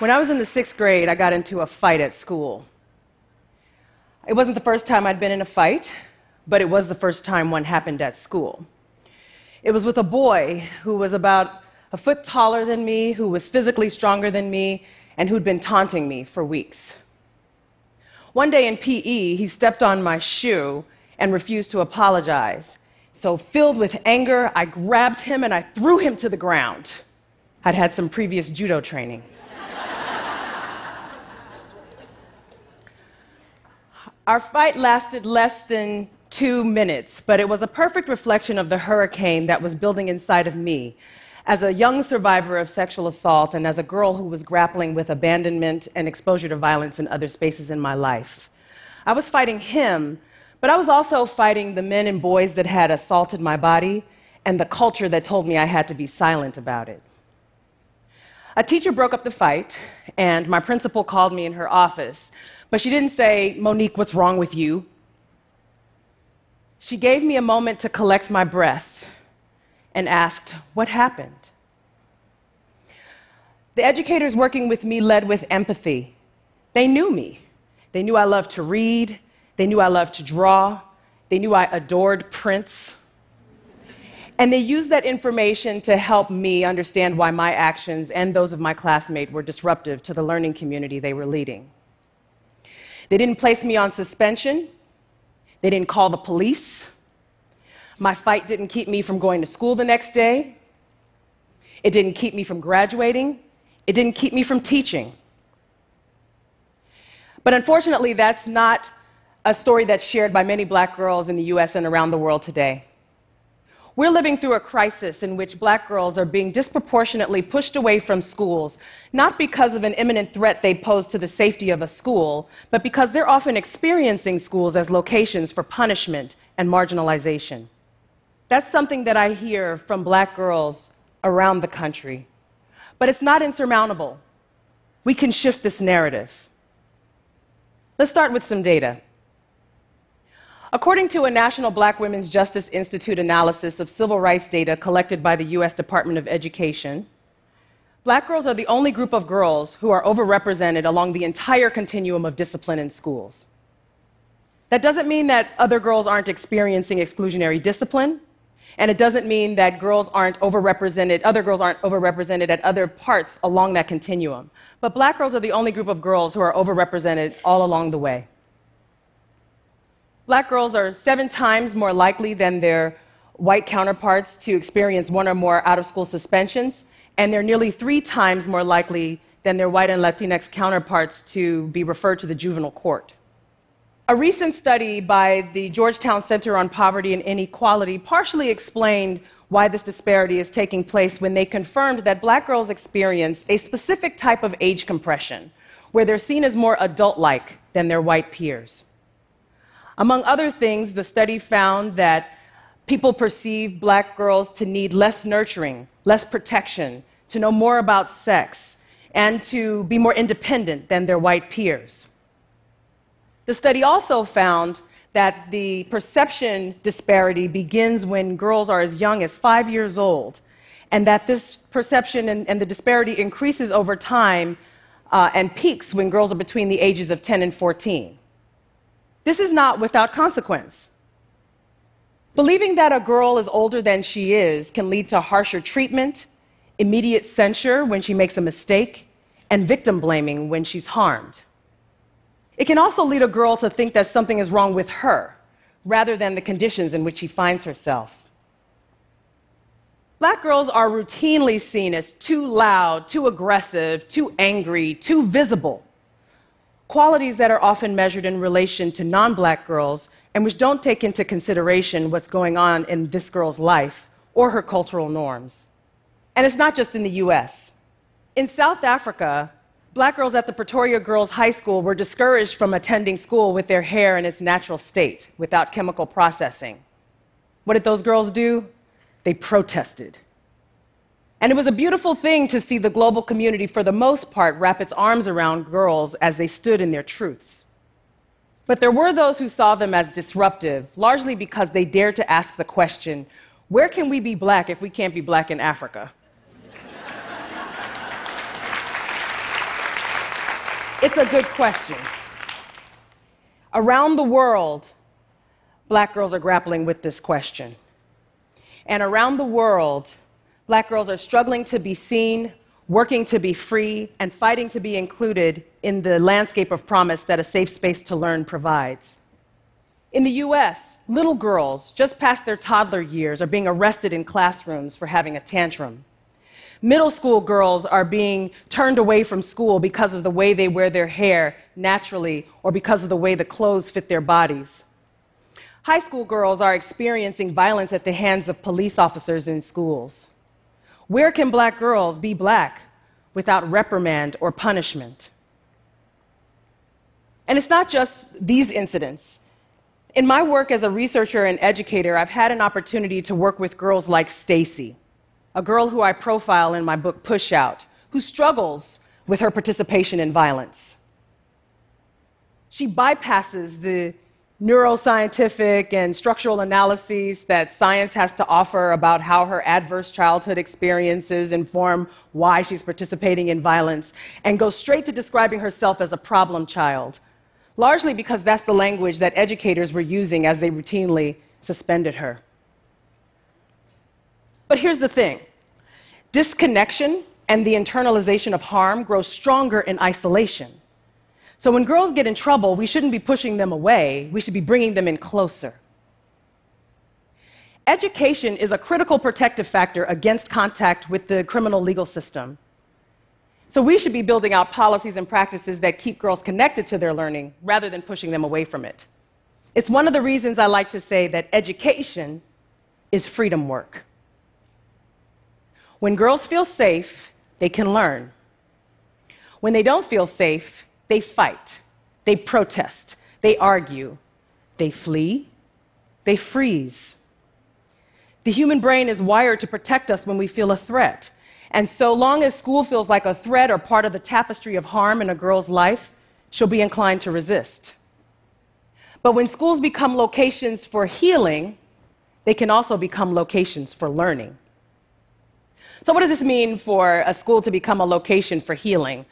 When I was in the sixth grade, I got into a fight at school. It wasn't the first time I'd been in a fight, but it was the first time one happened at school. It was with a boy who was about a foot taller than me, who was physically stronger than me, and who'd been taunting me for weeks. One day in PE, he stepped on my shoe and refused to apologize. So, filled with anger, I grabbed him and I threw him to the ground. I'd had some previous judo training. Our fight lasted less than two minutes, but it was a perfect reflection of the hurricane that was building inside of me as a young survivor of sexual assault and as a girl who was grappling with abandonment and exposure to violence in other spaces in my life. I was fighting him, but I was also fighting the men and boys that had assaulted my body and the culture that told me I had to be silent about it. A teacher broke up the fight, and my principal called me in her office, but she didn't say, Monique, what's wrong with you? She gave me a moment to collect my breath and asked, What happened? The educators working with me led with empathy. They knew me. They knew I loved to read. They knew I loved to draw. They knew I adored Prince. And they used that information to help me understand why my actions and those of my classmates were disruptive to the learning community they were leading. They didn't place me on suspension. They didn't call the police. My fight didn't keep me from going to school the next day. It didn't keep me from graduating. It didn't keep me from teaching. But unfortunately, that's not a story that's shared by many black girls in the US and around the world today. We're living through a crisis in which black girls are being disproportionately pushed away from schools, not because of an imminent threat they pose to the safety of a school, but because they're often experiencing schools as locations for punishment and marginalization. That's something that I hear from black girls around the country. But it's not insurmountable. We can shift this narrative. Let's start with some data. According to a National Black Women's Justice Institute analysis of civil rights data collected by the US Department of Education, black girls are the only group of girls who are overrepresented along the entire continuum of discipline in schools. That doesn't mean that other girls aren't experiencing exclusionary discipline, and it doesn't mean that girls aren't overrepresented, other girls aren't overrepresented at other parts along that continuum. But black girls are the only group of girls who are overrepresented all along the way. Black girls are seven times more likely than their white counterparts to experience one or more out of school suspensions, and they're nearly three times more likely than their white and Latinx counterparts to be referred to the juvenile court. A recent study by the Georgetown Center on Poverty and Inequality partially explained why this disparity is taking place when they confirmed that black girls experience a specific type of age compression, where they're seen as more adult like than their white peers. Among other things, the study found that people perceive black girls to need less nurturing, less protection, to know more about sex, and to be more independent than their white peers. The study also found that the perception disparity begins when girls are as young as five years old, and that this perception and, and the disparity increases over time uh, and peaks when girls are between the ages of 10 and 14. This is not without consequence. Believing that a girl is older than she is can lead to harsher treatment, immediate censure when she makes a mistake, and victim blaming when she's harmed. It can also lead a girl to think that something is wrong with her rather than the conditions in which she finds herself. Black girls are routinely seen as too loud, too aggressive, too angry, too visible qualities that are often measured in relation to non black girls and which don't take into consideration what's going on in this girl's life or her cultural norms. And it's not just in the US. In South Africa, black girls at the Pretoria Girls High School were discouraged from attending school with their hair in its natural state without chemical processing. What did those girls do? They protested. And it was a beautiful thing to see the global community, for the most part, wrap its arms around girls as they stood in their truths. But there were those who saw them as disruptive, largely because they dared to ask the question where can we be black if we can't be black in Africa? It's a good question. Around the world, black girls are grappling with this question. And around the world, black girls are struggling to be seen, working to be free, and fighting to be included in the landscape of promise that a safe space to learn provides. In the US, little girls just past their toddler years are being arrested in classrooms for having a tantrum. Middle school girls are being turned away from school because of the way they wear their hair naturally or because of the way the clothes fit their bodies. High school girls are experiencing violence at the hands of police officers in schools. Where can black girls be black without reprimand or punishment? And it's not just these incidents. In my work as a researcher and educator, I've had an opportunity to work with girls like Stacy, a girl who I profile in my book Push Out, who struggles with her participation in violence. She bypasses the neuroscientific and structural analyses that science has to offer about how her adverse childhood experiences inform why she's participating in violence and goes straight to describing herself as a problem child largely because that's the language that educators were using as they routinely suspended her. But here's the thing disconnection and the internalization of harm grow stronger in isolation. So when girls get in trouble, we shouldn't be pushing them away, we should be bringing them in closer. Education is a critical protective factor against contact with the criminal legal system. So we should be building out policies and practices that keep girls connected to their learning rather than pushing them away from it. It's one of the reasons I like to say that education is freedom work. When girls feel safe, they can learn. When they don't feel safe, they fight, they protest, they argue, they flee, they freeze. The human brain is wired to protect us when we feel a threat. And so long as school feels like a threat or part of the tapestry of harm in a girl's life, she'll be inclined to resist. But when schools become locations for healing, they can also become locations for learning. So, what does this mean for a school to become a location for healing?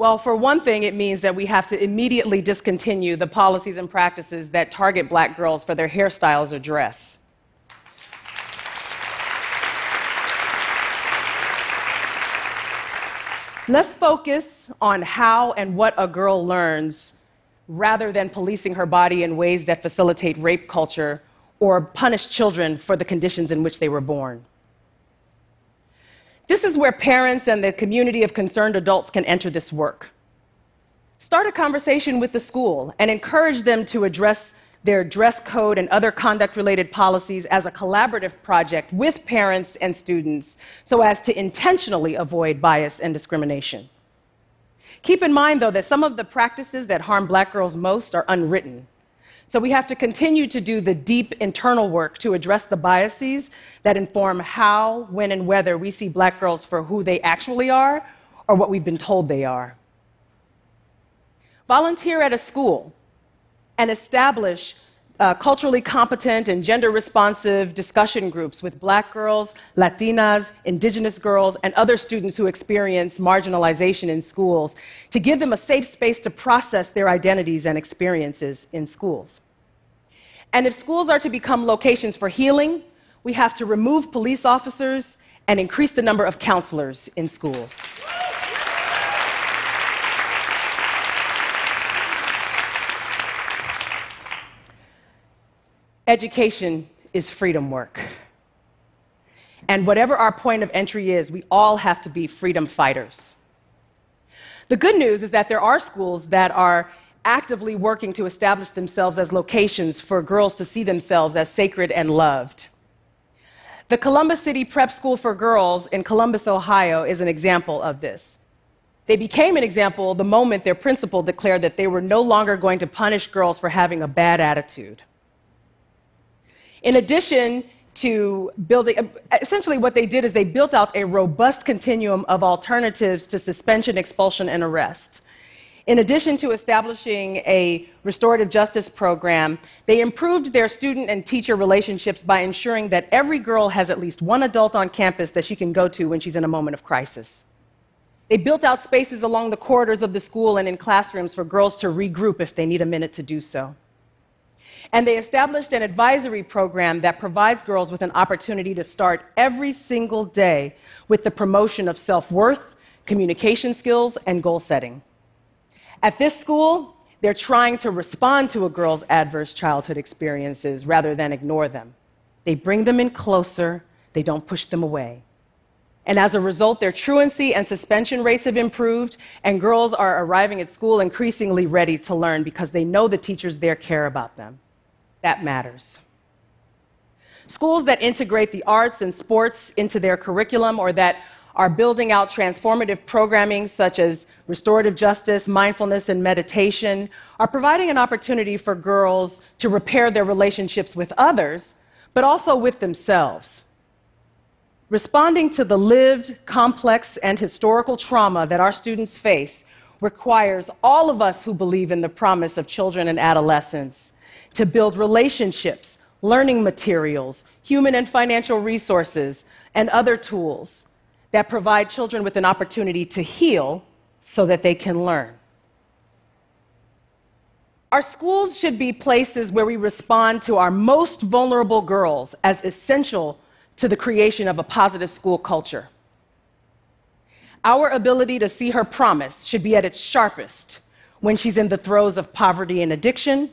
Well, for one thing, it means that we have to immediately discontinue the policies and practices that target black girls for their hairstyles or dress. Let's focus on how and what a girl learns rather than policing her body in ways that facilitate rape culture or punish children for the conditions in which they were born. This is where parents and the community of concerned adults can enter this work. Start a conversation with the school and encourage them to address their dress code and other conduct related policies as a collaborative project with parents and students so as to intentionally avoid bias and discrimination. Keep in mind, though, that some of the practices that harm black girls most are unwritten. So we have to continue to do the deep internal work to address the biases that inform how, when, and whether we see black girls for who they actually are or what we've been told they are. Volunteer at a school and establish uh, culturally competent and gender responsive discussion groups with black girls, Latinas, indigenous girls, and other students who experience marginalization in schools to give them a safe space to process their identities and experiences in schools. And if schools are to become locations for healing, we have to remove police officers and increase the number of counselors in schools. Education is freedom work. And whatever our point of entry is, we all have to be freedom fighters. The good news is that there are schools that are actively working to establish themselves as locations for girls to see themselves as sacred and loved. The Columbus City Prep School for Girls in Columbus, Ohio, is an example of this. They became an example the moment their principal declared that they were no longer going to punish girls for having a bad attitude. In addition to building, essentially, what they did is they built out a robust continuum of alternatives to suspension, expulsion, and arrest. In addition to establishing a restorative justice program, they improved their student and teacher relationships by ensuring that every girl has at least one adult on campus that she can go to when she's in a moment of crisis. They built out spaces along the corridors of the school and in classrooms for girls to regroup if they need a minute to do so. And they established an advisory program that provides girls with an opportunity to start every single day with the promotion of self worth, communication skills, and goal setting. At this school, they're trying to respond to a girl's adverse childhood experiences rather than ignore them. They bring them in closer, they don't push them away. And as a result, their truancy and suspension rates have improved, and girls are arriving at school increasingly ready to learn because they know the teachers there care about them. That matters. Schools that integrate the arts and sports into their curriculum or that are building out transformative programming such as restorative justice, mindfulness, and meditation, are providing an opportunity for girls to repair their relationships with others, but also with themselves. Responding to the lived, complex, and historical trauma that our students face requires all of us who believe in the promise of children and adolescents to build relationships, learning materials, human and financial resources, and other tools that provide children with an opportunity to heal so that they can learn. Our schools should be places where we respond to our most vulnerable girls as essential to the creation of a positive school culture. Our ability to see her promise should be at its sharpest when she's in the throes of poverty and addiction,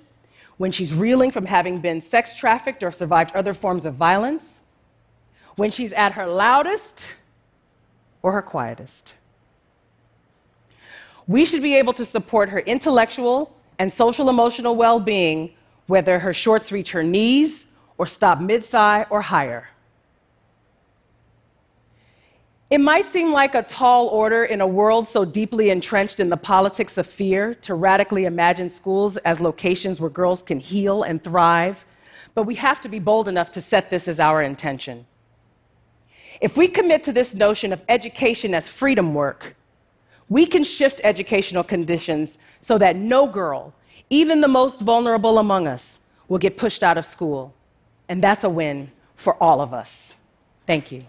when she's reeling from having been sex trafficked or survived other forms of violence, when she's at her loudest or her quietest. We should be able to support her intellectual and social emotional well being, whether her shorts reach her knees or stop mid thigh or higher. It might seem like a tall order in a world so deeply entrenched in the politics of fear to radically imagine schools as locations where girls can heal and thrive, but we have to be bold enough to set this as our intention. If we commit to this notion of education as freedom work, we can shift educational conditions so that no girl, even the most vulnerable among us, will get pushed out of school. And that's a win for all of us. Thank you.